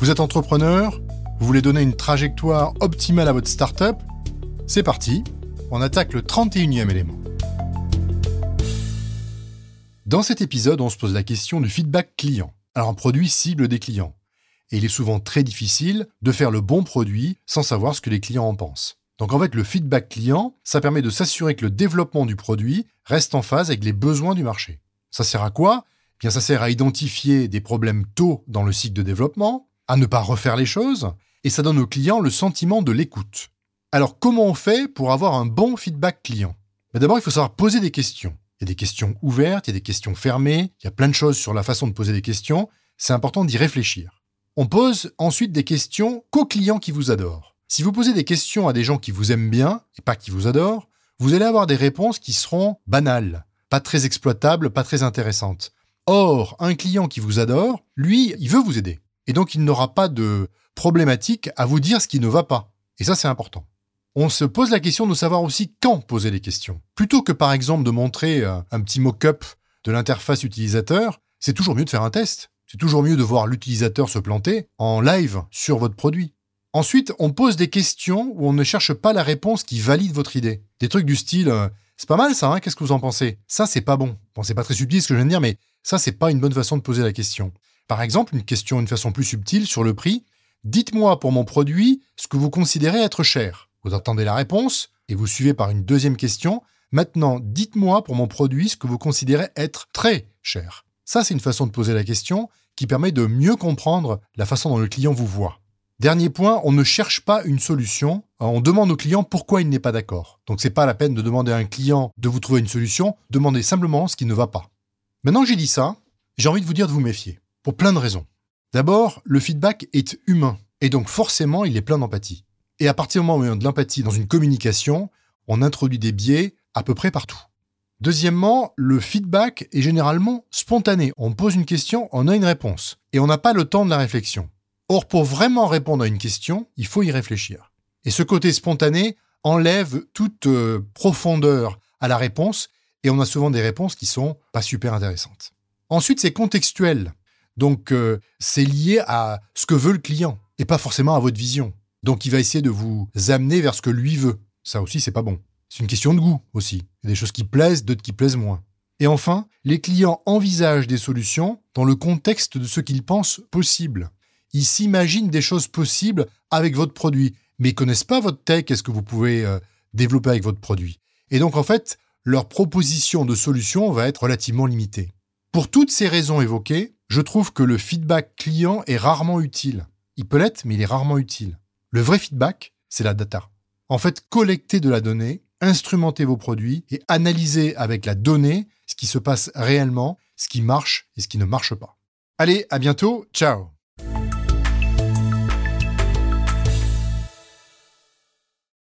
Vous êtes entrepreneur Vous voulez donner une trajectoire optimale à votre startup C'est parti, on attaque le 31e élément. Dans cet épisode, on se pose la question du feedback client. Alors un produit cible des clients. Et il est souvent très difficile de faire le bon produit sans savoir ce que les clients en pensent. Donc en fait, le feedback client, ça permet de s'assurer que le développement du produit reste en phase avec les besoins du marché. Ça sert à quoi? Eh Bien, ça sert à identifier des problèmes tôt dans le cycle de développement, à ne pas refaire les choses, et ça donne au client le sentiment de l'écoute. Alors comment on fait pour avoir un bon feedback client? D'abord, il faut savoir poser des questions. Il y a des questions ouvertes, il y a des questions fermées, il y a plein de choses sur la façon de poser des questions, c'est important d'y réfléchir. On pose ensuite des questions qu'aux clients qui vous adorent. Si vous posez des questions à des gens qui vous aiment bien et pas qui vous adorent, vous allez avoir des réponses qui seront banales, pas très exploitables, pas très intéressantes. Or, un client qui vous adore, lui, il veut vous aider et donc il n'aura pas de problématique à vous dire ce qui ne va pas. Et ça, c'est important. On se pose la question de savoir aussi quand poser les questions. Plutôt que par exemple de montrer euh, un petit mock-up de l'interface utilisateur, c'est toujours mieux de faire un test. C'est toujours mieux de voir l'utilisateur se planter en live sur votre produit. Ensuite, on pose des questions où on ne cherche pas la réponse qui valide votre idée. Des trucs du style euh, c'est pas mal ça, hein qu'est-ce que vous en pensez? Ça, c'est pas bon. Bon, c'est pas très subtil ce que je viens de dire, mais ça, c'est pas une bonne façon de poser la question. Par exemple, une question d'une façon plus subtile sur le prix. Dites-moi pour mon produit ce que vous considérez être cher. Vous attendez la réponse et vous suivez par une deuxième question. Maintenant, dites-moi pour mon produit ce que vous considérez être très cher. Ça, c'est une façon de poser la question qui permet de mieux comprendre la façon dont le client vous voit. Dernier point, on ne cherche pas une solution, on demande au client pourquoi il n'est pas d'accord. Donc c'est pas la peine de demander à un client de vous trouver une solution, demandez simplement ce qui ne va pas. Maintenant que j'ai dit ça, j'ai envie de vous dire de vous méfier. Pour plein de raisons. D'abord, le feedback est humain, et donc forcément il est plein d'empathie. Et à partir du moment où il y a de l'empathie dans une communication, on introduit des biais à peu près partout. Deuxièmement, le feedback est généralement spontané. On pose une question, on a une réponse, et on n'a pas le temps de la réflexion. Or, pour vraiment répondre à une question, il faut y réfléchir. Et ce côté spontané enlève toute euh, profondeur à la réponse, et on a souvent des réponses qui sont pas super intéressantes. Ensuite, c'est contextuel. Donc, euh, c'est lié à ce que veut le client et pas forcément à votre vision. Donc, il va essayer de vous amener vers ce que lui veut. Ça aussi, c'est pas bon. C'est une question de goût aussi. Il y a des choses qui plaisent, d'autres qui plaisent moins. Et enfin, les clients envisagent des solutions dans le contexte de ce qu'ils pensent possible. Ils s'imaginent des choses possibles avec votre produit, mais ils connaissent pas votre tech et ce que vous pouvez euh, développer avec votre produit. Et donc, en fait, leur proposition de solution va être relativement limitée. Pour toutes ces raisons évoquées, je trouve que le feedback client est rarement utile. Il peut l'être, mais il est rarement utile. Le vrai feedback, c'est la data. En fait, collectez de la donnée, instrumentez vos produits et analysez avec la donnée ce qui se passe réellement, ce qui marche et ce qui ne marche pas. Allez, à bientôt, ciao